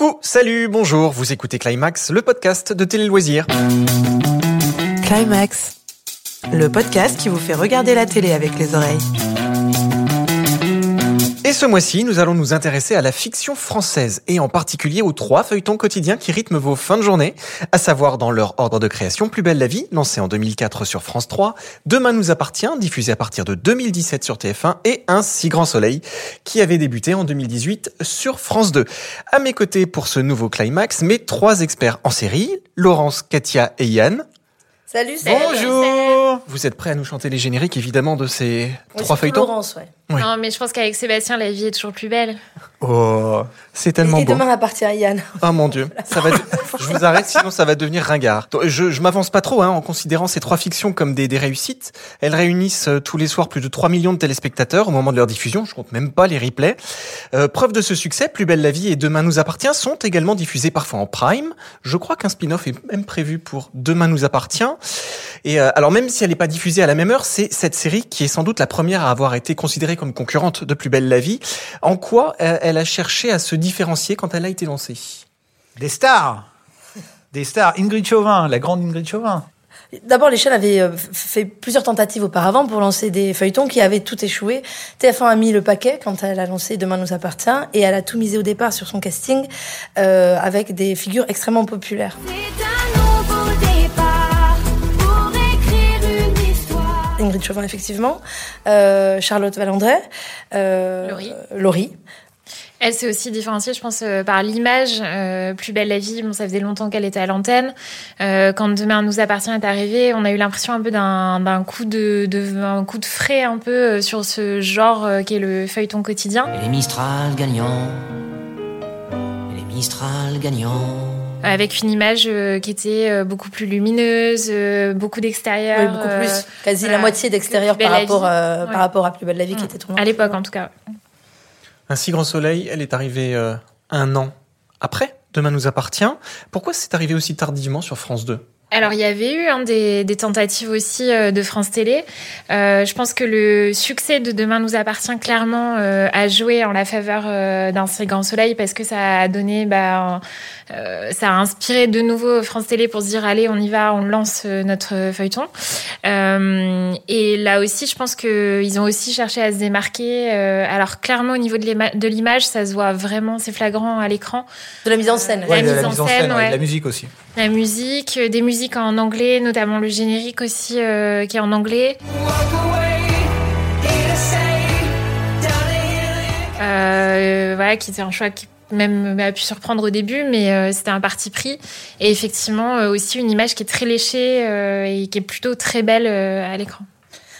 Coucou, salut, bonjour, vous écoutez Climax, le podcast de Télé Loisirs. Climax, le podcast qui vous fait regarder la télé avec les oreilles. Et ce mois-ci, nous allons nous intéresser à la fiction française et en particulier aux trois feuilletons quotidiens qui rythment vos fins de journée, à savoir dans leur ordre de création Plus belle la vie, lancé en 2004 sur France 3, Demain nous appartient, diffusé à partir de 2017 sur TF1 et Un si grand soleil, qui avait débuté en 2018 sur France 2. À mes côtés pour ce nouveau climax, mes trois experts en série, Laurence, Katia et Yann. Salut, salut. Bonjour Vous êtes prêts à nous chanter les génériques évidemment de ces Oui, trois feuilletons Laurence, ouais. Oui. Non, mais je pense qu'avec Sébastien, la vie est toujours plus belle. Oh, c'est tellement Et beau. demain appartient à Yann. Oh mon dieu, ça va. je vous arrête, sinon ça va devenir ringard. Je, je m'avance pas trop, hein, en considérant ces trois fictions comme des, des réussites. Elles réunissent euh, tous les soirs plus de 3 millions de téléspectateurs au moment de leur diffusion. Je compte même pas les replays. Euh, preuve de ce succès, Plus belle la vie et Demain nous appartient sont également diffusés parfois en prime. Je crois qu'un spin-off est même prévu pour Demain nous appartient. Et euh, alors même si elle n'est pas diffusée à la même heure, c'est cette série qui est sans doute la première à avoir été considérée comme concurrente de Plus belle la vie. En quoi euh, elle a cherché à se différencier quand elle a été lancée? Des stars Des stars. Ingrid Chauvin, la grande Ingrid Chauvin. D'abord, les chaînes avaient euh, fait plusieurs tentatives auparavant pour lancer des feuilletons qui avaient tout échoué. TF1 a mis le paquet quand elle a lancé Demain nous appartient et elle a tout misé au départ sur son casting euh, avec des figures extrêmement populaires. Ingrid Chauvin, effectivement, euh, Charlotte Valandret, euh, Laurie. Laurie. Elle s'est aussi différenciée, je pense, euh, par l'image. Euh, plus belle la vie, bon, ça faisait longtemps qu'elle était à l'antenne. Euh, quand Demain nous appartient est arrivé, on a eu l'impression un peu d'un coup de, de un coup de frais un peu sur ce genre euh, qui est le feuilleton quotidien. Et les Mistral gagnants. Et les Mistral gagnants. Avec une image euh, qui était euh, beaucoup plus lumineuse, euh, beaucoup d'extérieur. Oui, beaucoup plus. Quasi voilà, la moitié d'extérieur par rapport, euh, Ouais. par rapport à Plus belle la vie qui était tournée. à l'époque en tout cas. Un si grand soleil, elle est arrivée euh, un an après. Demain nous appartient. Pourquoi c'est arrivé aussi tardivement sur France 2 Alors, il y avait eu hein, des, des tentatives aussi euh, de France Télé. Euh, je pense que le succès de Demain nous appartient clairement euh, à jouer en la faveur euh, d'un si grand soleil parce que ça a donné, bah, euh, ça a inspiré de nouveau France Télé pour se dire allez, on y va, on lance euh, notre feuilleton. Euh, et là aussi, je pense qu'ils ont aussi cherché à se démarquer. Euh, alors, clairement, au niveau de l'ima- de l'image, ça se voit vraiment, c'est flagrant à l'écran. De la mise en scène. La mise en scène, ouais. La musique aussi. La musique, euh, des musiques en anglais, notamment le générique aussi euh, qui est en anglais. Euh, voilà, qui était un choix qui même a pu surprendre au début, mais euh, c'était un parti pris. Et effectivement, euh, aussi une image qui est très léchée euh, et qui est plutôt très belle euh, à l'écran.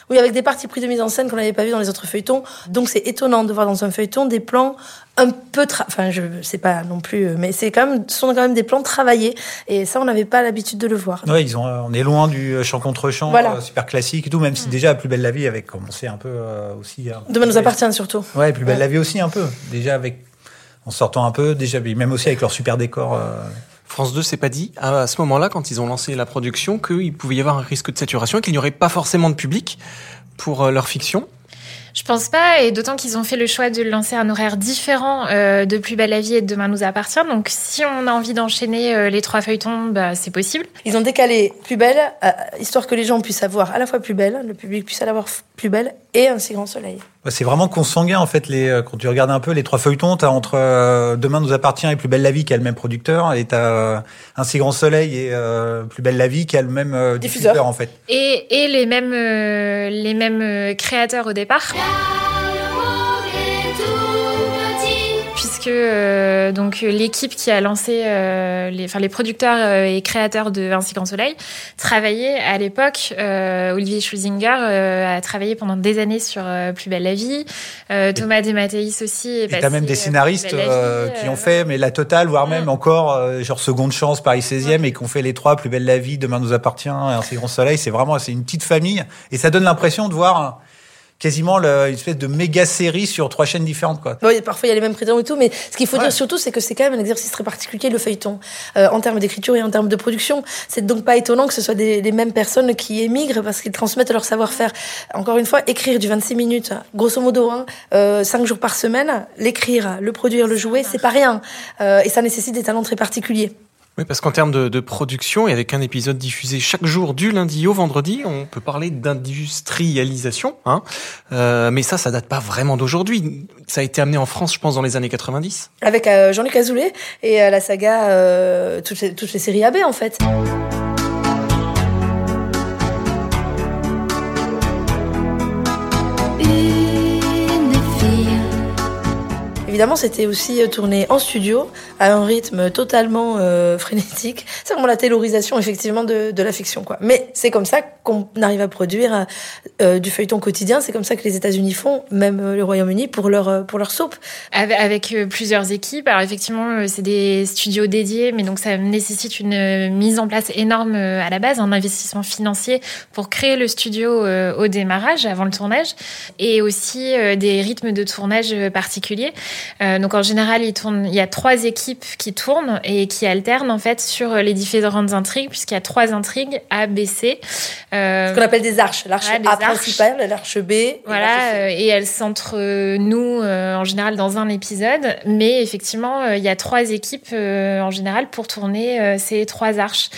Oui, avec des parties pris de mise en scène qu'on n'avait pas vu dans les autres feuilletons. Donc c'est étonnant de voir dans un feuilleton des plans un peu, tra- enfin je sais pas non plus, mais c'est quand même, ce sont quand même des plans travaillés. Et ça, on n'avait pas l'habitude de le voir. Ouais, ils ont, on est loin du chant contre chant, Voilà. euh, super classique et tout, même si déjà Plus belle la vie avait commencé un peu euh, aussi. euh, Demain nous appartient surtout. Ouais, Plus belle Ouais. la vie aussi un peu. Déjà avec, en sortant un peu, déjà, mais même aussi avec leur super décor. euh, France 2 s'est pas dit à ce moment-là, quand ils ont lancé la production, qu'il pouvait y avoir un risque de saturation et qu'il n'y aurait pas forcément de public pour euh, leur fiction. Je pense pas, et d'autant qu'ils ont fait le choix de lancer un horaire différent euh, de Plus belle la vie et de Demain nous appartient. Donc si on a envie d'enchaîner euh, les trois feuilletons, bah, c'est possible. Ils ont décalé plus belle, euh, histoire que les gens puissent avoir à la fois plus belle, le public puisse aller voir f- plus belle et un si grand soleil. C'est vraiment consanguin en fait. Les, euh, quand tu regardes un peu les trois feuilletons, t'as entre euh, Demain nous appartient et Plus belle la vie qui a le même producteur, et t'as euh, Un si grand soleil et euh, Plus belle la vie qui a le même euh, Diffuseur. diffuseur. en fait. Et, et les mêmes, les mêmes créateurs au départ. Puisque euh, donc l'équipe qui a lancé euh, les, enfin les producteurs euh, et créateurs de Ainsi qu'en Soleil travaillaient à l'époque. euh, Olivier Schulzinger euh, a travaillé pendant des années sur Plus belle la vie. Thomas Desmatteis aussi. Est Et passé, t'as même des scénaristes vie, qui ont fait mais la totale, voire même encore genre seconde chance Paris 16e et qui ont fait les trois Plus belle la vie, Demain nous appartient, Un si grand soleil. C'est vraiment c'est une petite famille et ça donne l'impression de voir quasiment le- une espèce de méga série sur trois chaînes différentes, quoi. Oui, parfois il y a les mêmes prétendants et tout, mais ce qu'il faut Ouais. dire surtout, c'est que c'est quand même un exercice très particulier, le feuilleton, euh, en termes d'écriture et en termes de production. C'est donc pas étonnant que ce soit des, les mêmes personnes qui émigrent parce qu'ils transmettent leur savoir-faire. Encore une fois, écrire du 26 minutes, grosso modo, hein, euh, 5 jours par semaine, l'écrire, le produire, le jouer, c'est pas rien. Euh, et ça nécessite des talents très particuliers. Oui, parce qu'en termes de, production, et avec un épisode diffusé chaque jour du lundi au vendredi, on peut parler d'industrialisation. Hein Euh, mais ça, ça date pas vraiment d'aujourd'hui. Ça a été amené en France, je pense, dans les années 90. Avec euh, Jean-Luc Azoulay et euh, la saga, euh, toutes, les, toutes les séries AB en fait. Évidemment, c'était aussi euh, tourné en studio, à un rythme totalement euh, frénétique. C'est vraiment la taylorisation, effectivement, de, la fiction, quoi. Mais c'est comme ça qu'on arrive à produire euh, du feuilleton quotidien. C'est comme ça que les États-Unis font, même le Royaume-Uni, pour leur, pour leur soap. Avec, plusieurs équipes. Alors effectivement, c'est des studios dédiés, mais donc ça nécessite une mise en place énorme à la base, un investissement financier pour créer le studio au démarrage, avant le tournage, et aussi des rythmes de tournage particuliers. Euh, donc en général, il, tourne, il y a trois équipes qui tournent et qui alternent en fait sur les différentes intrigues, puisqu'il y a trois intrigues A, B, C. Euh, Ce qu'on appelle des arches. L'arche des A arches. principale, l'arche B. et voilà, euh, et elles s'entre-nous euh, en général dans un épisode, mais effectivement, euh, il y a trois équipes euh, en général pour tourner euh, ces trois arches.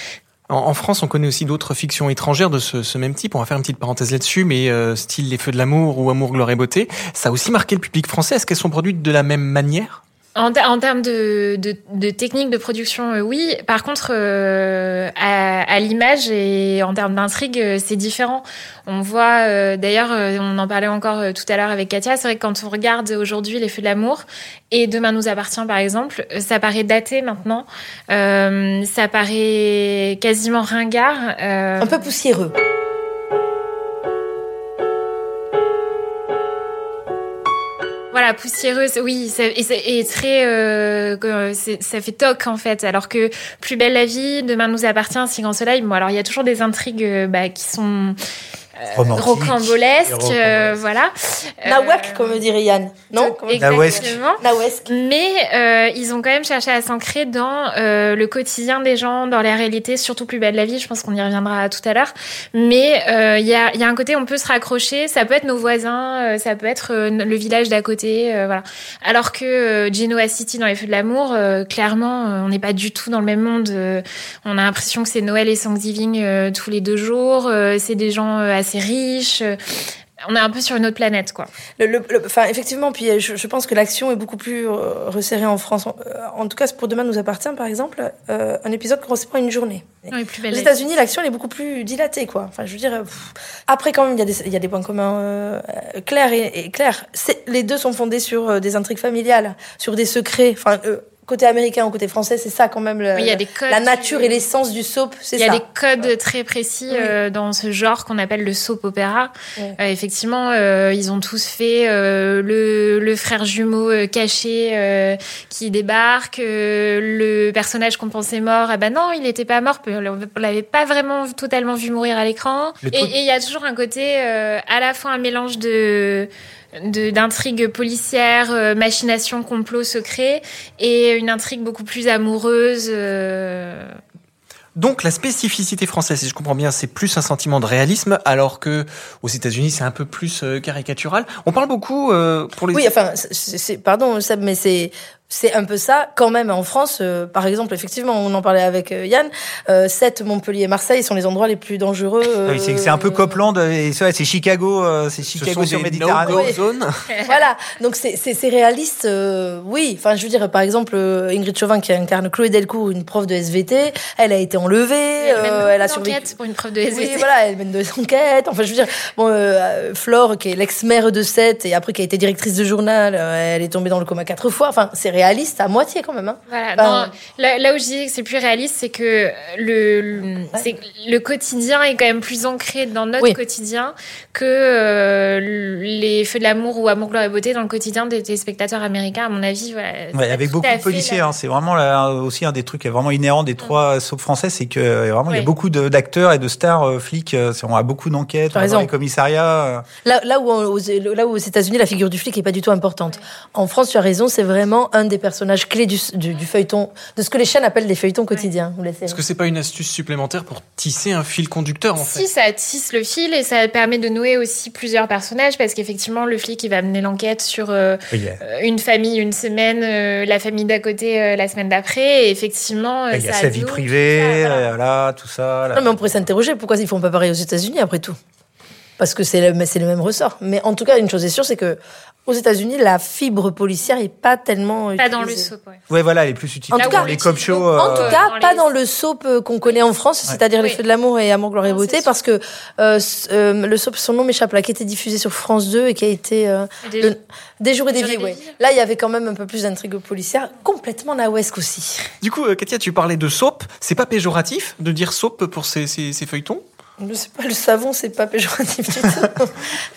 En, France, on connaît aussi d'autres fictions étrangères de ce, ce même type. On va faire une petite parenthèse là-dessus, mais euh, style Les Feux de l'amour ou Amour, gloire et beauté, ça a aussi marqué le public français. Est-ce qu'elles sont produites de la même manière? En, en termes de, de, de technique de production, euh, oui. Par contre, euh, à, à l'image et en termes d'intrigue, euh, c'est différent. On voit, euh, d'ailleurs, on en parlait encore tout à l'heure avec Katia, c'est vrai que quand on regarde aujourd'hui Les Feux de l'amour et Demain nous appartient, par exemple, ça paraît daté maintenant. Ça paraît quasiment ringard. Un peu poussiéreux. Voilà, poussiéreuse, oui, et, et très, euh, ça fait toc en fait. Alors que Plus belle la vie, Demain nous appartient, Si grand soleil. Bon, alors il y a toujours des intrigues euh, bah, qui sont Romantique. rocambolesques, Et euh, voilà. Nawak, Euh, comme dirait Yann. Non Exactement. Nawesque. Mais euh, ils ont quand même cherché à s'ancrer dans euh, le quotidien des gens, dans la réalité, surtout plus belle la vie. Je pense qu'on y reviendra tout à l'heure. Mais euh, il y, a, y a un côté, on peut se raccrocher. Ça peut être nos voisins, euh, ça peut être euh, le village d'à côté, euh, voilà. Alors que euh, Genoa City dans les Feux de l'amour, euh, clairement, euh, on n'est pas du tout dans le même monde. Euh, on a l'impression que c'est Noël et Thanksgiving euh, tous les deux jours. Euh, c'est des gens euh, assez riches. Euh, on est un peu sur une autre planète, quoi. Le, le- le- enfin, effectivement, puis euh, je, je pense que l'action est beaucoup plus euh, resserrée en France. En, en tout cas, pour Demain nous appartient, par exemple, euh, un épisode correspond à une journée. Et plus Aux belle vie. États-Unis, l'action est beaucoup plus dilatée, quoi. Enfin, je veux dire. pff. Après, quand même, il y a des, il y a des points communs euh, clairs et, et clairs. Les deux sont fondés sur des intrigues familiales, sur des secrets. Enfin, côté américain ou côté français, c'est ça quand même. le- Oui, y a des codes la nature du- et l'essence du soap, c'est Il y ça. a des codes très précis Oui. euh, dans ce genre qu'on appelle le soap opéra. Ouais. Euh, effectivement, euh, ils ont tous fait euh, le, le frère jumeau euh, caché euh, qui débarque, euh, le personnage qu'on pensait mort, ah bah non, il n'était pas mort, on l'avait pas vraiment totalement vu mourir à l'écran. Et truc- et il y a toujours un côté euh, à la fois un mélange de de- d'intrigues policières, euh, machination, complot secret, et une intrigue beaucoup plus amoureuse. euh, Donc la spécificité française, si je comprends bien, c'est plus un sentiment de réalisme, alors que aux États-Unis, c'est un peu plus euh, caricatural. On parle beaucoup euh, pour les. Oui, enfin, c'est, c'est- pardon, Seb, mais c'est c'est un peu ça quand même en France. euh, par exemple, effectivement, on en parlait avec euh, Yann. Euh, 7, Montpellier, Marseille sont les endroits les plus dangereux. Ah oui, c'est c'est un peu euh, Copland et ça, c'est Chicago, euh, c'est ce Chicago sont sur Méditerranée. no-go Ouais. zones. Voilà, donc c'est c'est c'est réaliste, euh, oui. Enfin, je veux dire, par exemple, euh, Ingrid Chauvin qui incarne Chloé Delcourt, une prof de SVT, elle a été enlevée, Elle euh, elle a survécu. pour une preuve de Oui, SVT. voilà, elle mène des enquêtes. Enfin, je veux dire, bon, euh, Flore, qui est l'ex-maire de Sète et après qui a été directrice de journal, euh, elle est tombée dans le coma quatre fois. Enfin, c'est réaliste à moitié quand même. Hein. Voilà. Enfin, non, là, là où je disais que c'est plus réaliste, c'est que le, le, quotidien est quand même plus ancré dans notre Oui. quotidien que euh, les Feux de l'amour ou Amour, gloire et beauté dans le quotidien des téléspectateurs américains, à mon avis. Voilà, Ouais, c'est avec beaucoup de policiers, hein. c'est vraiment là, aussi un des trucs qui est vraiment inhérent des trois soaps français, c'est que euh, vraiment il y a beaucoup de- d'acteurs et de stars euh, flics. euh, on a beaucoup d'enquêtes, on dans les commissariats. euh. Là, là, où, on- aux, là où aux États-Unis, la figure du flic est pas du tout importante. En France, tu as raison, c'est vraiment un des personnages clés du, du, du feuilleton, de ce que les chaînes appellent les feuilletons quotidiens. ou les séries. Est-ce que c'est pas une astuce supplémentaire pour tisser un fil conducteur en Si fait ça tisse le fil et ça permet de nouer aussi plusieurs personnages parce qu'effectivement le flic il va mener l'enquête sur euh, euh, une famille une semaine, euh, la famille d'à côté euh, la semaine d'après et effectivement il y a sa vie privée, tout ça, voilà. là, tout ça. là. Non, mais on pourrait s'interroger pourquoi ils font pas pareil aux États-Unis après tout? Parce que c'est le, c'est le même ressort. Mais en tout cas, une chose est sûre, c'est que aux États-Unis, la fibre policière est pas tellement Pas dans le utilisée. soap, ouais. Ouais, voilà, elle est plus utile En tout dans cas, les cop shows. En tout euh, cas, dans pas les- dans le soap euh, qu'on connaît en France, c'est-à-dire Les Oui. Feux de l'amour et Amour, gloire et beauté, parce que euh, euh, le soap, son nom m'échappe là, qui était diffusé sur France 2 et qui a été euh, Des- le- Des jours et des Des vies, ouais. Là, il y avait quand même un peu plus d'intrigue policière, complètement nawesque aussi. Du coup, euh, Katia, tu parlais de soap. C'est pas péjoratif de dire soap pour ces, ces, ces feuilletons? Je sais pas, le savon, c'est pas péjoratif du tout.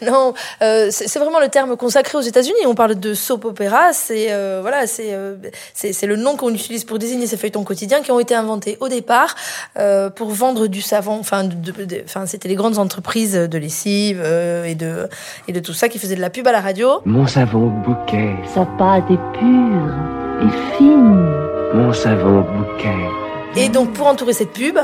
non, euh, c'est c'est vraiment le terme consacré aux États-Unis. On parle de soap opéra, c'est euh, voilà, c'est euh, c'est c'est le nom qu'on utilise pour désigner ces feuilletons quotidiens qui ont été inventés au départ euh, pour vendre du savon. Enfin, de- de- de- enfin, c'était les grandes entreprises de lessive euh, et de et de tout ça qui faisaient de la pub à la radio. Mon savon bouquet, Sa pâte est pure et fine. mon savon bouquet. Et donc, pour entourer cette pub,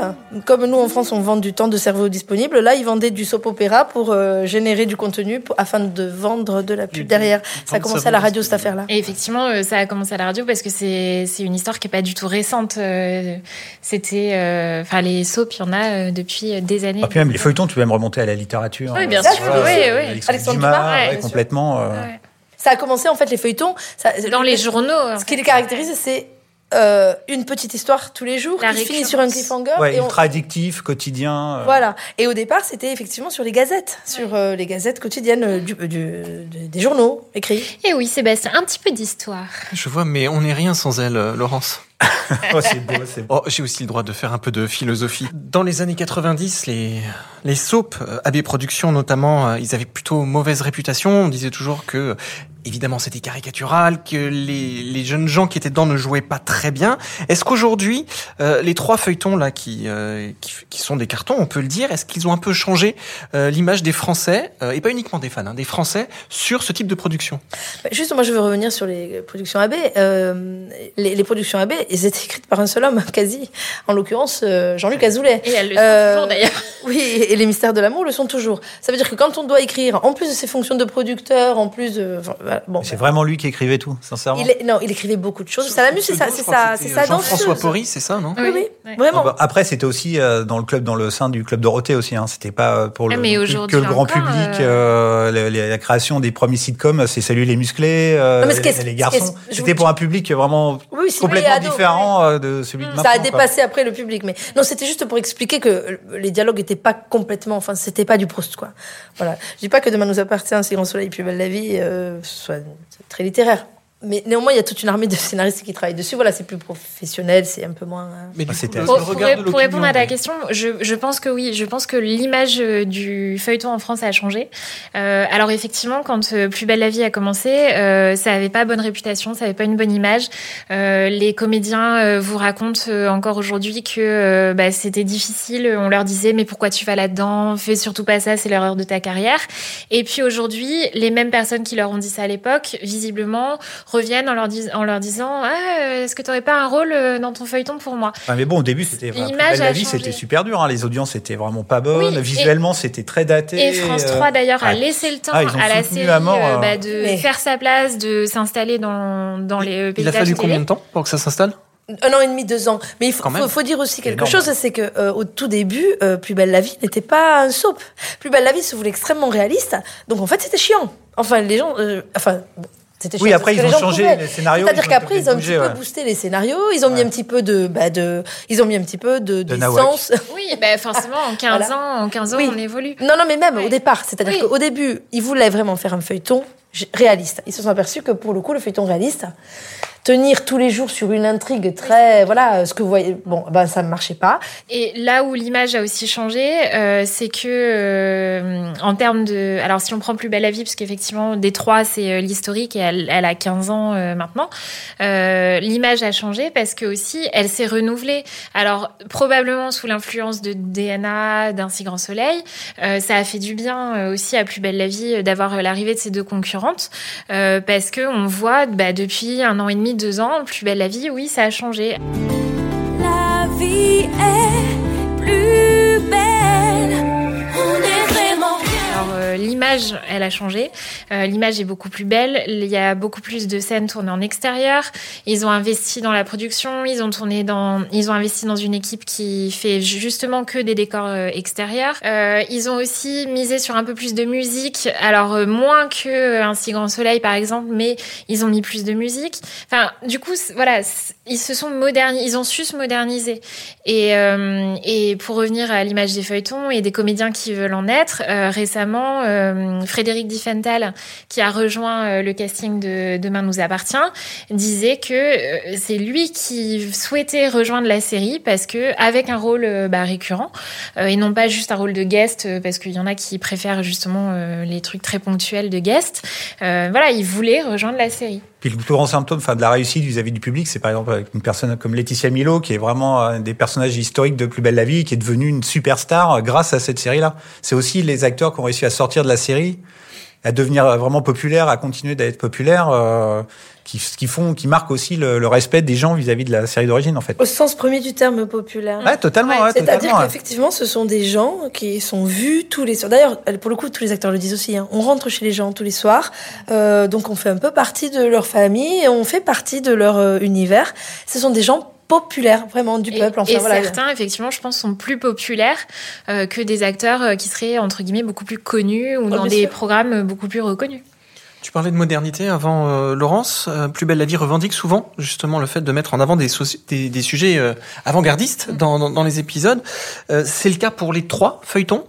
comme nous en France on vend du temps de cerveau disponible, là ils vendaient du soap opéra pour euh, générer du contenu pour- afin de vendre de la pub derrière. Ça a commencé à la radio cette affaire-là. Et effectivement, euh, ça a commencé à la radio parce que c'est c'est une histoire qui est pas du tout récente. Euh, C'était, euh, enfin, les soaps, il y en a euh, depuis des années. Ah, puis même les feuilletons, tu peux même remonter à la littérature. Oui, bien sûr, oui, c'est oui. Alexandre Alexandre Dumas, Dumas, ouais, ouais, bien sûr. complètement. euh, Ouais. Ça a commencé en fait les feuilletons. ça- Dans le- les journaux. Ce qui les caractérise, c'est euh, une petite histoire tous les jours La qui finit sur un cliffhanger. Ouais, et on- ultra addictif, quotidien. euh. Voilà. Et au départ, c'était effectivement sur les gazettes, sur euh, les gazettes quotidiennes du, du- du- des journaux écrits. Et oui, Sébastien, un petit peu d'histoire. Je vois, mais on n'est rien sans elle, Laurence. Oh, c'est beau, c'est beau. Oh, j'ai aussi le droit de faire un peu de philosophie. Dans les années 90, les, les soaps, AB Productions notamment, ils avaient plutôt mauvaise réputation. On disait toujours que, évidemment, c'était caricatural, que les, les jeunes gens qui étaient dedans ne jouaient pas très bien. Est-ce qu'aujourd'hui, euh, les trois feuilletons là qui, euh, qui, qui sont des cartons, on peut le dire, est-ce qu'ils ont un peu changé euh, l'image des Français, euh, et pas uniquement des fans, hein, des Français, sur ce type de production? Bah, Juste, moi, je veux revenir sur les productions AB. Euh, les, les productions AB, elles étaient écrites par un seul homme, quasi. En l'occurrence, euh, Jean-Luc Azoulay. Et elle le sont Euh, toujours d'ailleurs. Oui, et les mystères de l'amour le sont toujours. Ça veut dire que quand on doit écrire, en plus de ses fonctions de producteur, en plus de, enfin, bon, C'est vraiment lui qui écrivait tout, sincèrement. il est, non, il écrivait beaucoup de choses. C'est ça, c'est ça, c'est ça Jean-François. Porry, c'est ça, non Oui, oui, vraiment. Ah bah, Après, c'était aussi euh, dans le club, dans le sein du club Dorothée aussi. Hein. C'était pas euh, pour le Ah, mais que aujourd'hui le grand encore, public. euh, le- le- la création des premiers sitcoms, c'est Salut les musclés, euh, Non, mais ce qui est- les, garçons. C'était pour un public vraiment Oui, ciblé complètement ado, différent euh, de celui de maintenant. Ça a quoi. dépassé après le public, mais non, c'était juste pour expliquer que les dialogues n'étaient pas complètement, enfin, c'était pas du Proust, quoi. Voilà. Je dis pas que Demain nous appartient, Si grand soleil, plus belle la vie, euh, soit très littéraire. Mais néanmoins, il y a toute une armée de scénaristes qui travaillent dessus. Voilà, c'est plus professionnel, c'est un peu moins. euh, Mais du Ah, coup, Pour, le pour- regard de pour répondre à ta question, je, je pense que oui, je pense que l'image euh, du feuilleton en France a changé. Euh, alors effectivement, quand euh, Plus belle la vie a commencé, euh, ça avait pas bonne réputation, ça avait pas une bonne image. Euh, les comédiens euh, vous racontent euh, encore aujourd'hui que euh, bah, c'était difficile. On leur disait mais pourquoi tu vas là-dedans? Fais surtout pas ça, c'est l'erreur de ta carrière. Et puis aujourd'hui, les mêmes personnes qui leur ont dit ça à l'époque, visiblement, reviennent en leur, dis- en leur disant ah, euh, est-ce que tu aurais pas un rôle euh, dans ton feuilleton pour moi? Ah, mais bon, au début, c'était belle la vie, c'était super dur. Hein. Les audiences étaient vraiment pas bonnes. Oui, Visuellement, c'était très daté. Et France euh, 3 d'ailleurs a laissé le temps Ah, à la série à mort, euh, euh, bah, de Mais- faire sa place, de s'installer dans, dans les euh, Il a fallu combien de temps pour que ça s'installe? Un an et demi, deux ans. Mais il faut, dire aussi quelque chose, c'est que euh, au tout début, euh, Plus belle la vie n'était pas un soap. Plus belle la vie se voulait extrêmement réaliste. Donc en fait, c'était chiant. Enfin, les gens, euh, enfin. C'était Oui, après, ils ont changé les scénarios. C'est-à-dire ils ont qu'après, ils ont un petit peu boosté les scénarios, ils ont mis un petit peu de, bah, de, ils ont mis un petit peu de, d'essence. Oui, bah forcément, en 15 Voilà. ans, en 15 ans, Oui. on évolue. Non, non, mais même Ouais. au départ. C'est-à-dire Oui. qu'au début, ils voulaient vraiment faire un feuilleton réaliste. Ils se sont aperçus que pour le coup, le feuilleton réaliste, tenir tous les jours sur une intrigue très, voilà, euh, ce que vous voyez, bon, ben ça ne marchait pas. Et là où l'image a aussi changé, euh, c'est que euh, en termes de, alors si on prend Plus belle la vie, parce qu'effectivement des trois c'est euh, l'historique et elle, elle a 15 ans euh, maintenant, euh, l'image a changé parce que aussi elle s'est renouvelée. Alors probablement sous l'influence de DNA, d'un si grand soleil, euh, ça a fait du bien euh, aussi à Plus belle la vie d'avoir l'arrivée de ces deux concurrentes euh, parce que on voit bah, depuis un an et demi, deux ans, Plus belle la vie, oui ça a changé. La vie est l'image, elle a changé. Euh, l'image est beaucoup plus belle. Il y a beaucoup plus de scènes tournées en extérieur. Ils ont investi dans la production. Ils ont tourné dans, ils ont investi dans une équipe qui fait justement que des décors euh, extérieurs. Euh, ils ont aussi misé sur un peu plus de musique. Alors moins que un si grand soleil par exemple, mais ils ont mis plus de musique. Enfin, du coup, voilà, ils se sont modernisés. Ils ont su se moderniser. Et, et pour revenir à l'image des feuilletons et des comédiens qui veulent en être, récemment, Frédéric Diffenthal, qui a rejoint euh, le casting de Demain nous appartient, disait que euh, c'est lui qui souhaitait rejoindre la série parce que avec un rôle euh, bah, récurrent euh, et non pas juste un rôle de guest euh, parce qu'il y en a qui préfèrent justement euh, les trucs très ponctuels de guest. Euh, voilà, il voulait rejoindre la série. Puis le plus grand symptôme enfin, de la réussite vis-à-vis du public, c'est par exemple avec une personne comme Laetitia Milo, qui est vraiment un des personnages historiques de Plus belle la vie, qui est devenue une superstar euh, grâce à cette série-là. C'est aussi les acteurs qui ont réussi à sortir de la série, à devenir vraiment populaires, à continuer d'être populaires, euh, qui, qui font, qui marquent aussi le, le respect des gens vis-à-vis de la série d'origine, en fait. Au sens premier du terme populaire. Ouais, totalement, ouais, C'est-à-dire totalement. ouais. qu'effectivement, ce sont des gens qui sont vus tous les soirs. D'ailleurs, pour le coup, tous les acteurs le disent aussi. hein. On rentre chez les gens tous les soirs, euh, donc on fait un peu partie de leur famille et on fait partie de leur euh, univers. Ce sont des gens populaires, vraiment du Et, peuple. Enfin, et voilà. certains, effectivement, je pense, sont plus populaires euh, que des acteurs euh, qui seraient, entre guillemets, beaucoup plus connus ou Oh, dans des sûr. programmes beaucoup plus reconnus. Tu parlais de modernité avant, euh, Laurence. Euh, Plus belle la vie revendique souvent justement le fait de mettre en avant des, soci- des, des sujets euh, avant-gardistes dans, dans, dans les épisodes. Euh, c'est le cas pour les trois feuilletons?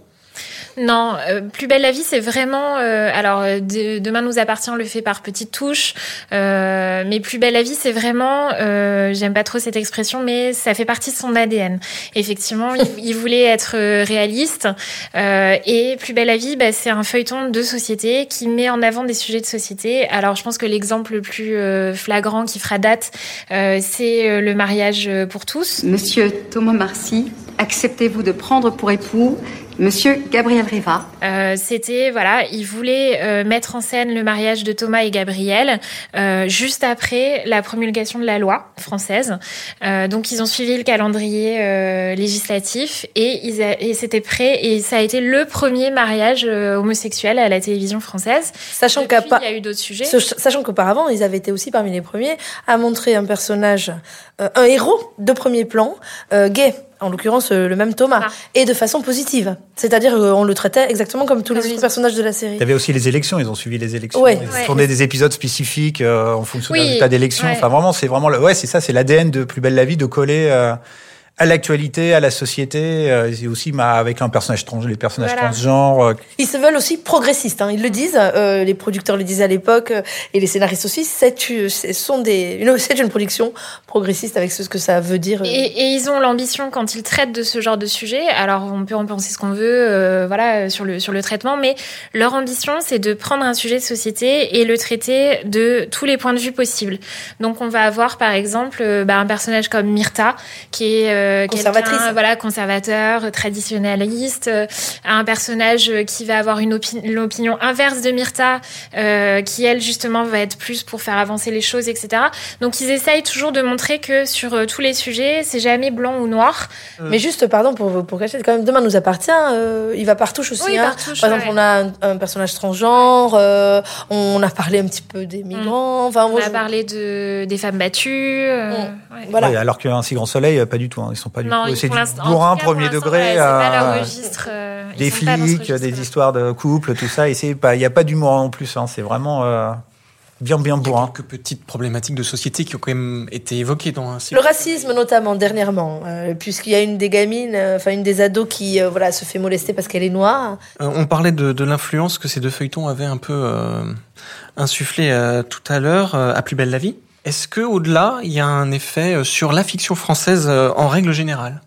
Non, euh, Plus belle la vie, c'est vraiment. euh, alors, euh, de- Demain nous appartient, on le fait par petites touches. euh, mais Plus belle la vie, c'est vraiment. euh, J'aime pas trop cette expression, mais ça fait partie de son ADN. Effectivement, il, il voulait être euh, réaliste. euh, et Plus belle la vie, bah, c'est un feuilleton de société qui met en avant des sujets de société. Alors, je pense que l'exemple le plus euh, flagrant qui fera date, euh, c'est le mariage pour tous. Monsieur Thomas Marcy, acceptez-vous de prendre pour époux Monsieur Gabriel Riva Euh, c'était voilà, il voulait euh, mettre en scène le mariage de Thomas et Gabriel euh, juste après la promulgation de la loi française. Euh, donc ils ont suivi le calendrier euh, législatif et, ils a- et c'était prêt et ça a été le premier mariage euh, homosexuel à la télévision française. Sachant qu'à il y a eu d'autres sujets. Sachant qu'auparavant, ils avaient été aussi parmi les premiers à montrer un personnage, euh, un héros de premier plan, euh, gay, en l'occurrence euh, le même Thomas, Ah. et de façon positive. C'est-à-dire qu'on le traitait exactement comme tous les autres personnages de la série. Il y avait aussi les élections, ils ont suivi les élections. Ouais. Ils ont Ouais. tourné des épisodes spécifiques euh, en fonction Oui, des résultats d'élections. ouais. Enfin, vraiment, c'est vraiment le, ouais, c'est ça, c'est l'ADN de Plus belle la vie de coller euh, à l'actualité, à la société, euh, et aussi bah, avec un personnage trans, les personnages Voilà. transgenres. euh, Ils se veulent aussi progressistes, hein, ils le disent, euh, les producteurs le disaient à l'époque, et les scénaristes aussi, c'est sont des, une- c'est une production progressiste avec ce que ça veut dire. euh. Et, et ils ont l'ambition quand ils traitent de ce genre de sujet. Alors on peut en penser ce qu'on veut, euh, voilà, sur le sur le traitement, mais leur ambition c'est de prendre un sujet de société et le traiter de tous les points de vue possibles. Donc on va avoir par exemple bah, un personnage comme Myrta qui est euh, Conservatrice. quelqu'un, voilà, conservateur, traditionnaliste, euh, un personnage euh, qui va avoir une opi- l'opinion inverse de Myrta, euh, qui elle justement va être plus pour faire avancer les choses, etc. Donc ils essayent toujours de montrer que sur euh, tous les sujets, c'est jamais blanc ou noir. Mais juste, pardon, pour, pour cacher, quand même, demain nous appartient, euh, il va par touche aussi. Oui, hein. par touche, Par exemple, ouais. on a un, un personnage transgenre, euh, on a parlé un petit peu des migrants, enfin, On moi, a je- parlé de des femmes battues. euh, Mm. ouais. voilà. ouais, alors qu'un si grand soleil, pas du tout. Hein, ils sont pas du Non, tout. C'est du bourrin premier degré. ouais, pas euh, registre. euh, des flics, des histoires de couple, tout ça. Et c'est pas, il y a pas d'humour en plus. Hein, c'est vraiment euh, bien, bien Il y a bourrin. quelques petites problématiques de société qui ont quand même été évoquées dans un Le racisme notamment dernièrement, euh, puisqu'il y a une des gamines, euh, enfin une des ados qui euh, voilà se fait molester parce qu'elle est noire. Euh, on parlait de, de l'influence que ces deux feuilletons avaient un peu euh, insufflé euh, tout à l'heure euh, à Plus belle la vie. Est-ce que au-delà, il y a un effet euh, sur la fiction française euh, en règle générale?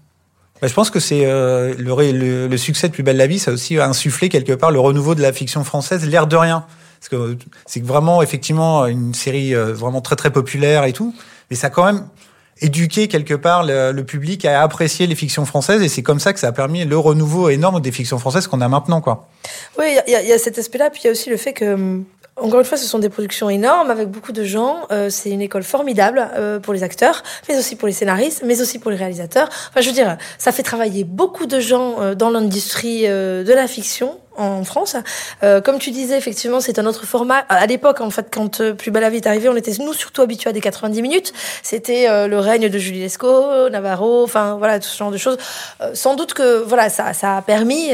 Bah, je pense que c'est euh, le, le, le succès de Plus belle la vie, ça a aussi insufflé quelque part le renouveau de la fiction française, l'air de rien. Parce que c'est vraiment effectivement une série euh, vraiment très très populaire et tout, mais ça a quand même éduqué quelque part le, le public à apprécier les fictions françaises et c'est comme ça que ça a permis le renouveau énorme des fictions françaises qu'on a maintenant quoi. Oui, il y a- il y, a- il y a cet aspect-là, puis il y a aussi le fait que, hum, encore une fois, ce sont des productions énormes avec beaucoup de gens. Euh, c'est une école formidable euh, pour les acteurs, mais aussi pour les scénaristes, mais aussi pour les réalisateurs. Enfin, je veux dire, ça fait travailler beaucoup de gens euh, dans l'industrie euh, de la fiction en France. Euh, comme tu disais, effectivement, c'est un autre format. À l'époque, en fait, quand euh, Plus belle la vie est arrivé, on était nous surtout habitués à des 90 minutes. C'était euh, le règne de Julie Lescaut, Navarro, enfin voilà, tout ce genre de choses. Euh, sans doute que voilà, ça, ça a permis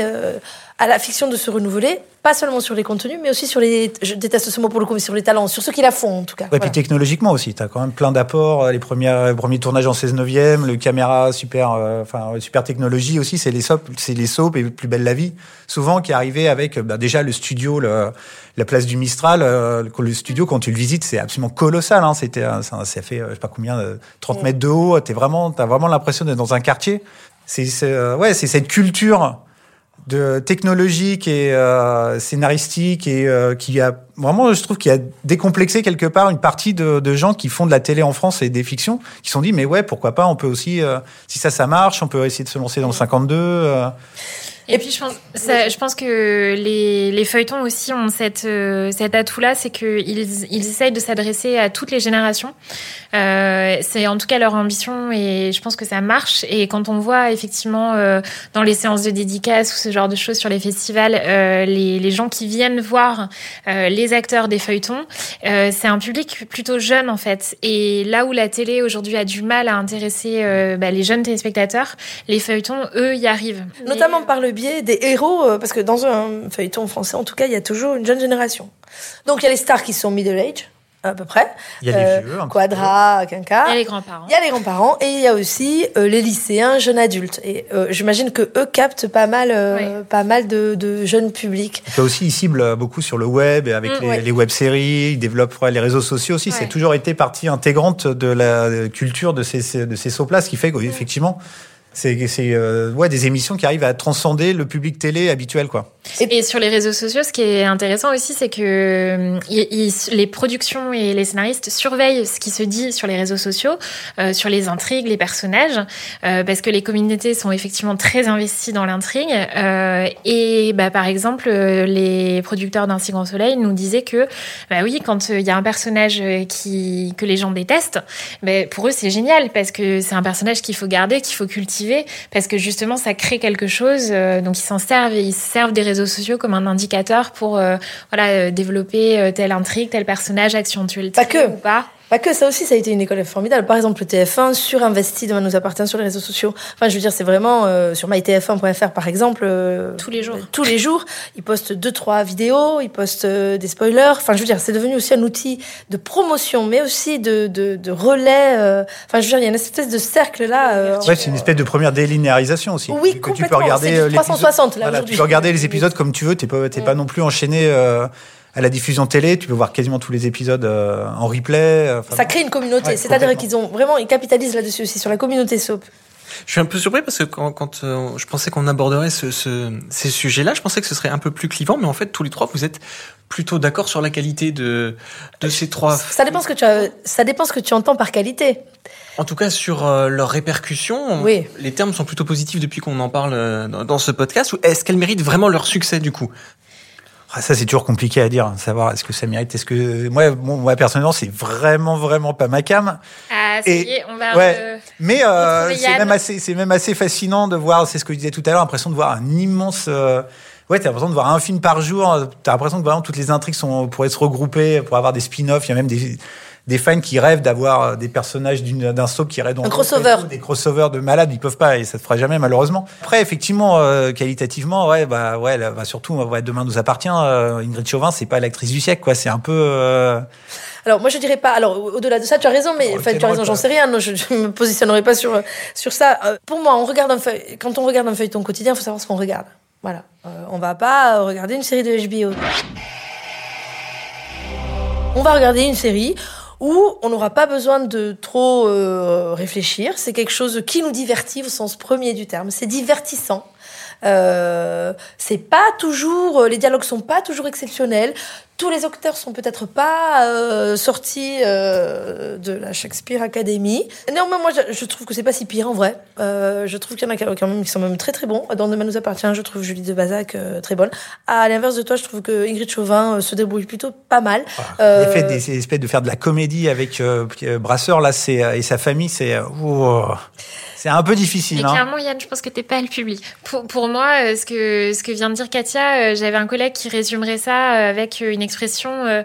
à la fiction de se renouveler, pas seulement sur les contenus, mais aussi sur les. Je déteste ce mot pour le coup, mais sur les talents, sur ceux qui la font en tout cas. Ouais, Voilà. puis technologiquement aussi, tu as quand même plein d'apports. Les premiers, les premiers tournages en 16 neuvième, le caméra super, euh, enfin super technologie aussi, c'est les soaps, c'est les soaps et plus belle la vie. Souvent qui arrivaient avec bah, déjà le studio, le, la place du Mistral, euh, le- studio quand tu le visites, c'est absolument colossal. Hein, C'était, euh, ça, ça fait euh, je sais pas combien, euh, 30 mètres de haut. T'es vraiment, t'as vraiment l'impression d'être dans un quartier. C'est, c'est, euh, ouais, c'est cette culture de technologique et euh, scénaristique et euh, qui a vraiment, je trouve, qui a décomplexé quelque part une partie de, gens qui font de la télé en France et des fictions, qui se sont dit mais ouais, pourquoi pas, on peut aussi, euh, si ça ça marche, on peut essayer de se lancer dans le 52. euh. Et puis je pense, je pense que les, les feuilletons aussi ont cette, euh, cet atout-là, c'est qu'ils ils essayent de s'adresser à toutes les générations. C'est en tout cas leur ambition et je pense que ça marche. Et quand on voit effectivement dans les séances de dédicaces ou ce genre de choses sur les festivals, les, les gens qui viennent voir euh, les acteurs des feuilletons, euh, c'est un public plutôt jeune en fait. Et là où la télé aujourd'hui a du mal à intéresser euh, bah, les jeunes téléspectateurs, les feuilletons, eux, y arrivent. Notamment par le biais des héros, euh, parce que dans un feuilleton français, en tout cas, il y a toujours une jeune génération. Donc il y a les stars qui sont middle age, à peu près. Il y a Euh, les vieux, un Quadra, Quinca. Il y a les grands-parents. Il y a les grands-parents et il y a aussi euh, les lycéens, jeunes adultes. Et euh, j'imagine que eux captent pas mal, euh, pas mal de, de jeunes publics. Puis aussi, ils ciblent beaucoup sur le web et avec Mm, les, ouais. les web-séries, ils développent les réseaux sociaux aussi. Ouais. C'est toujours été partie intégrante de la culture de ces, de ces ce qui fait qu'effectivement, c'est c'est, euh, ouais, des émissions qui arrivent à transcender le public télé habituel. quoi. Et, sur les réseaux sociaux, ce qui est intéressant aussi, c'est que euh, les productions et les scénaristes surveillent ce qui se dit sur les réseaux sociaux, euh, sur les intrigues, les personnages, euh, parce que les communautés sont effectivement très investies dans l'intrigue. euh, et bah, par exemple, les producteurs d'un si grand soleil nous disaient que, bah oui, quand il y a un personnage qui que les gens détestent, bah, pour eux c'est génial parce que c'est un personnage qu'il faut garder, qu'il faut cultiver, parce que justement ça crée quelque chose. euh, donc ils s'en servent et ils se servent des réseaux sociaux comme un indicateur pour euh, voilà euh, développer telle intrigue, tel personnage, action tu le Pas que. ou pas. Pas que ça aussi, ça a été une école formidable. Par exemple, le TF1 surinvesti demain nous appartient sur les réseaux sociaux. Enfin, je veux dire, c'est vraiment euh, sur mytf1.fr par exemple. euh, Tous les jours. tous les jours, ils postent deux trois vidéos, ils postent euh, des spoilers. Enfin, je veux dire, c'est devenu aussi un outil de promotion, mais aussi de de, de relais. Enfin, je veux dire, il y a une espèce de cercle là. Ouais, c'est une espèce de première délinéarisation aussi. Oui, que tu peux regarder C'est du euh, l'épisode- 360, là, voilà, tu peux regarder les épisodes comme tu veux. T'es pas, t'es pas non plus enchaîné euh, à la diffusion télé. Tu peux voir quasiment tous les épisodes euh, en replay. euh, enfin, Ça crée une communauté. Ouais, C'est-à-dire qu'ils ont vraiment, ils capitalisent là-dessus aussi sur la communauté soap. Je suis un peu surpris parce que quand, quand euh, je pensais qu'on aborderait ce, ce- ces sujets-là, je pensais que ce serait un peu plus clivant, mais en fait, tous les trois, vous êtes plutôt d'accord sur la qualité de, de ces trois. Ça dépend ce que tu as, ça dépend ce que tu entends par qualité. En tout cas, sur euh, leurs répercussions, Oui. les termes sont plutôt positifs depuis qu'on en parle euh, dans, dans ce podcast. Ou Est-ce qu'elles méritent vraiment leur succès du coup? Ah, ça, c'est toujours compliqué à dire, savoir est-ce que ça mérite. Est-ce que moi, bon, moi personnellement, c'est vraiment, vraiment pas ma cam. Ah, ça Et- y est, on va. ouais. euh, Mais euh, c'est même assez, c'est même assez fascinant de voir. C'est ce que je disais tout à l'heure, l'impression de voir un immense. euh, Ouais, t'as l'impression de voir un film par jour. T'as l'impression que vraiment toutes les intrigues sont pourraient se regrouper pour avoir des spin-offs. Il y a même des des fans qui rêvent d'avoir euh, des personnages d'un soap qui dans Un crossover. des crossovers de malades. Ils peuvent pas et ça se fera jamais malheureusement. Après, effectivement, euh, qualitativement, ouais, bah ouais, là, bah, surtout, ouais, demain nous appartient. euh, Ingrid Chauvin, c'est pas l'actrice du siècle, quoi. C'est un peu. euh, Alors moi je dirais pas. Alors au- au-delà de ça, tu as raison, mais Oh, enfin, tu as raison, j'en sais rien. Non, je, je me positionnerai pas sur sur ça. Pour moi, on regarde un feuille- quand on regarde un feuilleton quotidien, il faut savoir ce qu'on regarde. Voilà. On va pas regarder une série de HBO. On va regarder une série où on n'aura pas besoin de trop euh, réfléchir. C'est quelque chose qui nous divertit au sens premier du terme. C'est divertissant. Euh, c'est pas toujours, les dialogues sont pas toujours exceptionnels. Tous les acteurs sont peut-être pas euh, sortis euh, de la Shakespeare Academy. Néanmoins, moi, je, je trouve que c'est pas si pire en vrai. Euh, je trouve qu'il y en a quand même qui sont même très très bons. Dans Demain nous appartient, je trouve Julie de Bazac euh, très bonne. À l'inverse de toi, je trouve que Ingrid Chauvin euh, se débrouille plutôt pas mal. Euh, L'effet des espèces de faire de la comédie avec Brasseur là, c'est et sa famille, c'est ouh, c'est un peu difficile. Mais hein. clairement, Yann, je pense que t'es pas le public. Pour, pour moi, euh, ce que, ce que vient de dire Katia, euh, j'avais un collègue qui résumerait ça euh, avec une expression.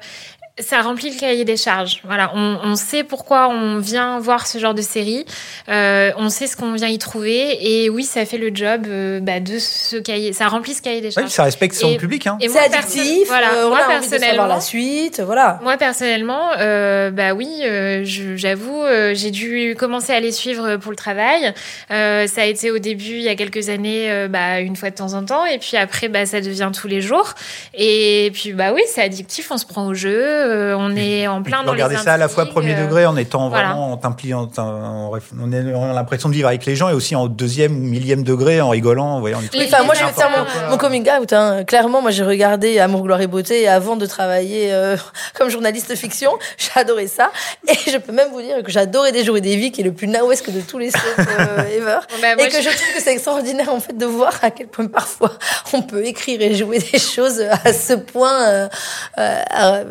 Ça remplit le cahier des charges. Voilà, on, on sait pourquoi on vient voir ce genre de série. Euh, on sait ce qu'on vient y trouver. Et oui, ça fait le job euh, bah, de ce cahier. Ça remplit ce cahier des charges. Oui, ça respecte son Et- public. Hein. Et moi, c'est perso- addictif. Voilà, euh, on moi a envie de personnellement, la suite. Voilà. moi personnellement, euh, bah oui, euh, je- j'avoue, euh, j'ai dû commencer à les suivre pour le travail. Euh, ça a été au début, il y a quelques années, euh, bah, une fois de temps en temps, et puis après, bah, ça devient tous les jours. Et puis, bah oui, c'est addictif, on se prend au jeu, euh, on est en plein dans les Regarder ça à la fois premier euh, degré en étant voilà. vraiment en t'impliquant, en- en- on a on a l'impression de vivre avec les gens et aussi en deuxième ou millième degré en rigolant, en voyant les trucs. Oui, enfin, moi, je vais faire mon, mon coming out. Hein. Clairement, moi, j'ai regardé Amour, gloire et beauté avant de travailler euh, comme journaliste fiction. J'adorais ça. Et je peux même vous dire que j'adorais Des jours et des vies, qui est le plus naouesque de tous les soaps euh, ever. Bah, moi, et que je trouve que c'est extraordinaire, en fait, de voir à quel point parfois on peut écrire et jouer des choses à ce point, euh, euh,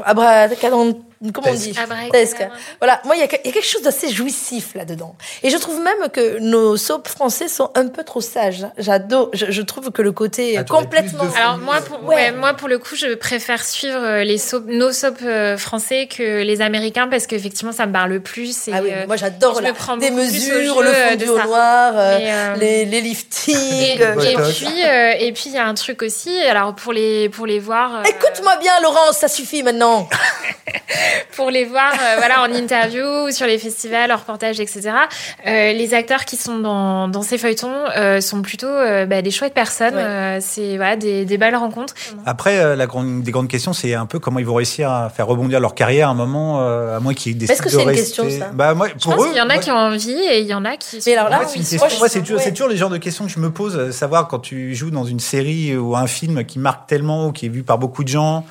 euh, abracadabra- comment on dit. Tesque. Voilà, moi, il y, a y quelque chose d'assez jouissif là-dedans. Et je trouve même que nos soaps français sont un peu trop sages. J'adore, je, je trouve que le côté Ah, complètement... Alors moi pour, Ouais. ouais, moi pour le coup je préfère suivre euh, les soap, nos soaps euh, français que les américains parce qu'effectivement ça me parle plus et Ah oui, euh, moi j'adore des mesures, le fondu de au noir, euh, euh, les, les liftings. et, et puis euh, et puis il y a un truc aussi alors pour les pour les voir euh, Écoute-moi bien, Laurence, ça suffit maintenant. pour les voir euh, voilà en interview ou sur les festivals en reportage etc euh, les acteurs qui sont dans, dans ces feuilletons euh, sont plutôt euh, bah, des chouettes personnes Ouais. euh, c'est voilà des, des belles rencontres Après, euh, la grande, des grandes questions, c'est un peu comment ils vont réussir à faire rebondir leur carrière à un moment, euh, à moins qu'ils décident Est-ce que de c'est une rester. question, ça Bah moi, je pour pense eux, qu'il y en a moi, qui ont envie et il y en a qui Mais alors là, oui, c'est moi, je- c'est toujours, ouais. toujours le genre de questions que je me pose, savoir quand tu joues dans une série ou un film qui marque tellement ou qui est vu par beaucoup de gens.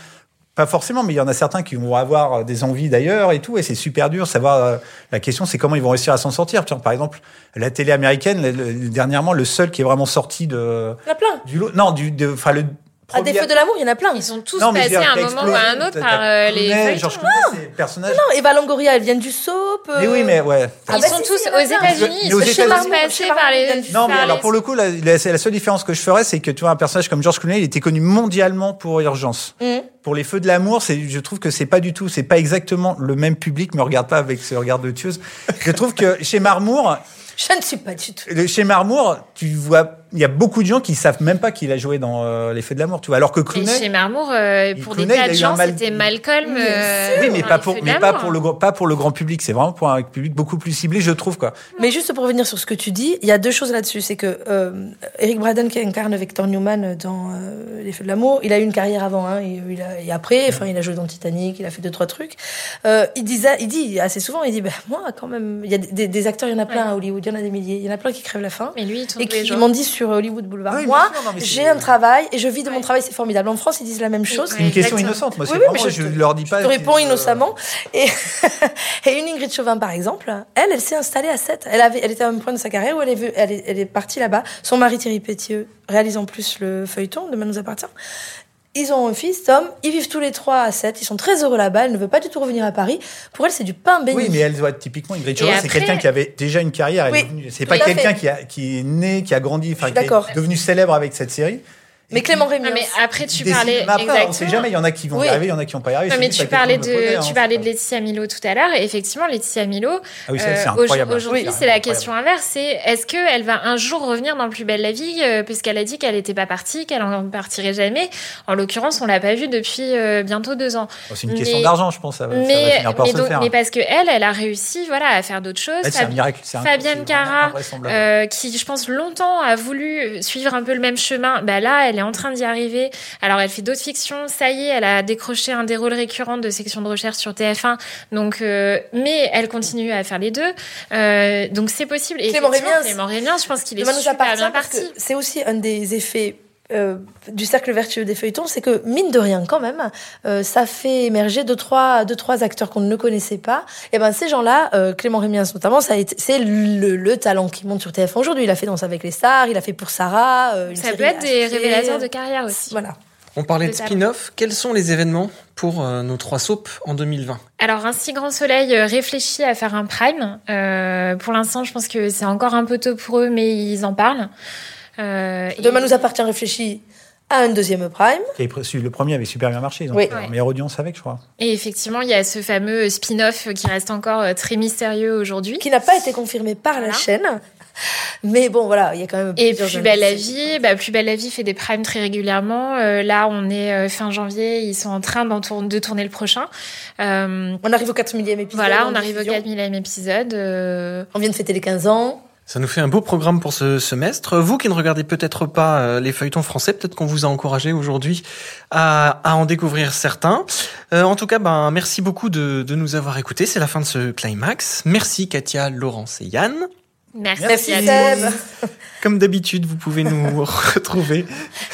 Pas forcément, mais il y en a certains qui vont avoir euh, des envies d'ailleurs et tout, et c'est super dur. Savoir euh, la question, c'est comment ils vont réussir à s'en sortir. Par exemple, la télé américaine, le- le- dernièrement, le seul qui est vraiment sorti de Il y en a plein. du lot, non, du, de, enfin le. À des feux de l'amour, il y en a plein. Ils sont tous Non, mais je passés à un moment ou à un autre par euh, les Clooney, feuilletons. Georges Clooney, ces personnages. Non, Eva Longoria, elle vient du soap. Mais oui, mais ouais. Ah Ils bah sont si, tous aux. États-Unis, Mais ils aux sont tous États-Unis- passés par les. Non, mais alors pour le coup, la, la, c'est la seule différence que je ferais, c'est que tu vois un personnage comme George Clooney, il était connu mondialement pour Urgence. Mhm. Pour les feux de l'amour, c'est, je trouve que c'est pas du tout, c'est pas exactement le même public. Me regarde pas avec ce regard de tueuse. Je trouve que chez Marmour, Je ne suis pas du tout. chez Marmour, tu vois, il y a beaucoup de gens qui savent même pas qu'il a joué dans euh, les feux de l'amour, tu vois. Alors que Mais Clooney, chez Marmour, euh, Il pour des Clooney, il tas a de gens, mal- c'était Malcolm. Euh, oui, mais pas pour, mais pas pour le grand- pas pour le grand public. C'est vraiment pour un public beaucoup plus ciblé, je trouve quoi. Mais juste pour revenir sur ce que tu dis, il y a deux choses là-dessus. C'est que euh, Eric Braden, qui incarne Victor Newman dans euh, Les Feux de l'amour, il a eu une carrière avant. Hein, et, il a- et après, enfin, il a joué dans Titanic, il a fait deux, trois trucs. Euh, il, disait, il dit assez souvent, il dit, ben, moi, quand même, il y a des, des acteurs, il y en a plein à Hollywood, il y en a des milliers, il y en a plein qui crèvent la faim. Mais lui, il Et qui m'ont dit sur Hollywood Boulevard. Oui, moi, j'ai un travail et je vis de mon travail, c'est formidable. En France, ils disent la même chose. C'est une question innocente. Moi, c'est Oui, mais je, je te- leur dis pas. Je te réponds que- innocemment. Et, et une Ingrid Chauvin, par exemple, elle, elle s'est installée à 7. Elle, avait, elle était à un point de sa carrière où elle est, ve- elle est, elle est partie là-bas. Son mari Thierry Pétieux réalise en plus le feuilleton Demain nous appartient. Ils ont un fils, Tom. Ils vivent tous les trois à 7. Ils sont très heureux là-bas. Elle ne veut pas du tout revenir à Paris. Pour elle, c'est du pain béni. Oui, mais elle doit typiquement Ingrid Chauvin, c'est quelqu'un qui avait déjà une carrière. Oui, c'est pas quelqu'un qui, a- qui est né, qui a grandi, enfin qui est devenu célèbre avec cette série. Mais Clément Rémy. Non, mais après, tu parlais. mais après, on sait exactement. jamais. Il y en a qui vont Oui. y arriver, il y en a qui vont pas y arriver. Non, mais tu parlais hein, tu parlais de Laetitia Milo tout à l'heure. Et effectivement, Laetitia Milo, Ah oui, euh, incroyable. aujourd'hui, Oui. c'est la question inverse. C'est est-ce qu'elle va un jour revenir dans Plus belle la vie, euh, puisqu'elle a dit qu'elle n'était pas partie, qu'elle en partirait jamais. En l'occurrence, on l'a pas vue depuis euh, bientôt deux ans. Oh, C'est une question d'argent, je pense. Ça, va- ça va mais, finir par mais, se donc- faire. mais parce que elle, elle a réussi, voilà, à faire d'autres choses. C'est un miracle. c'est un- Fabienne Cara, euh, qui, je pense, longtemps a voulu suivre un peu le même chemin. Bah là, elle, est en train d'y arriver. Alors, elle fait d'autres fictions. Ça y est, elle a décroché un des rôles récurrents de section de recherche sur TF1. Donc, euh, mais elle continue à faire les deux. Euh, donc, c'est possible. Et Clément Rémiens, Clément Rémiens, je pense qu'il est super bien parti. c'est aussi un des effets euh, du cercle vertueux des feuilletons, c'est que mine de rien quand même, euh, ça fait émerger deux trois deux trois acteurs qu'on ne connaissait pas. Et ben ces gens-là, euh, Clément Rémiens notamment, ça c'est le, le talent qui monte sur TF1 aujourd'hui. Il a fait Danse avec les stars, il a fait pour Sarah. euh, une Ça série peut être des révélateurs de carrière aussi. Voilà. On parlait de spin-off. Quels sont les événements pour euh, nos trois soaps en 2020 Alors, un si grand soleil réfléchit à faire un prime. Euh, pour l'instant, je pense que c'est encore un peu tôt pour eux, mais ils en parlent. Euh, Demain et- nous appartient réfléchi à un deuxième prime. Qui Le premier avait super bien marché. Donc, Oui. euh, meilleure audience avec, je crois. Et effectivement, il y a ce fameux spin-off qui reste encore euh, très mystérieux aujourd'hui. qui n'a pas été confirmé par la chaîne. Mais bon, voilà, il y a quand même. Et Plus belle la vie, bah, Plus belle la vie fait des primes très régulièrement. Euh, là, on est euh, fin janvier, ils sont en train de tourner le prochain. Euh, On arrive au 4 millième épisode. voilà, en on arrive au diffusion. 4000e épisode. euh, On vient de fêter les 15 ans. Ça nous fait un beau programme pour ce semestre. Vous qui ne regardez peut-être pas euh, les feuilletons français, peut-être qu'on vous a encouragé aujourd'hui à, en découvrir certains. Euh, en tout cas, ben, merci beaucoup de, de nous avoir écoutés. C'est la fin de ce climax. Merci Katia, Laurence et Yann. Merci, Merci à Seb. Comme d'habitude, vous pouvez nous retrouver.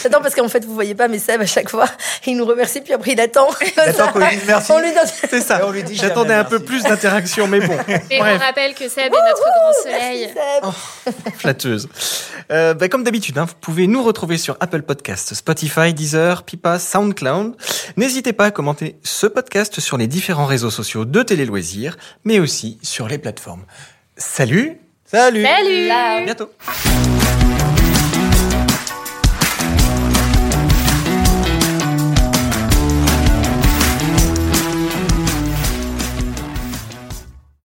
J'attends parce qu'en fait, vous voyez pas, mais Seb, à chaque fois, il nous remercie, puis après, il attend. attend qu'on lui dise merci. On lui donne. C'est ça. Et on lui dit J'attendais un peu plus d'interaction, mais bon. Et Bref. on rappelle que Seb est notre grand soleil. Merci, Seb. flatteuse. Euh, bah, comme d'habitude, hein, vous pouvez nous retrouver sur Apple Podcasts, Spotify, Deezer, Pipa, SoundCloud. N'hésitez pas à commenter ce podcast sur les différents réseaux sociaux de Télé Loisirs, mais aussi sur les plateformes. Salut, Salut. Salut. Ciao. À bientôt.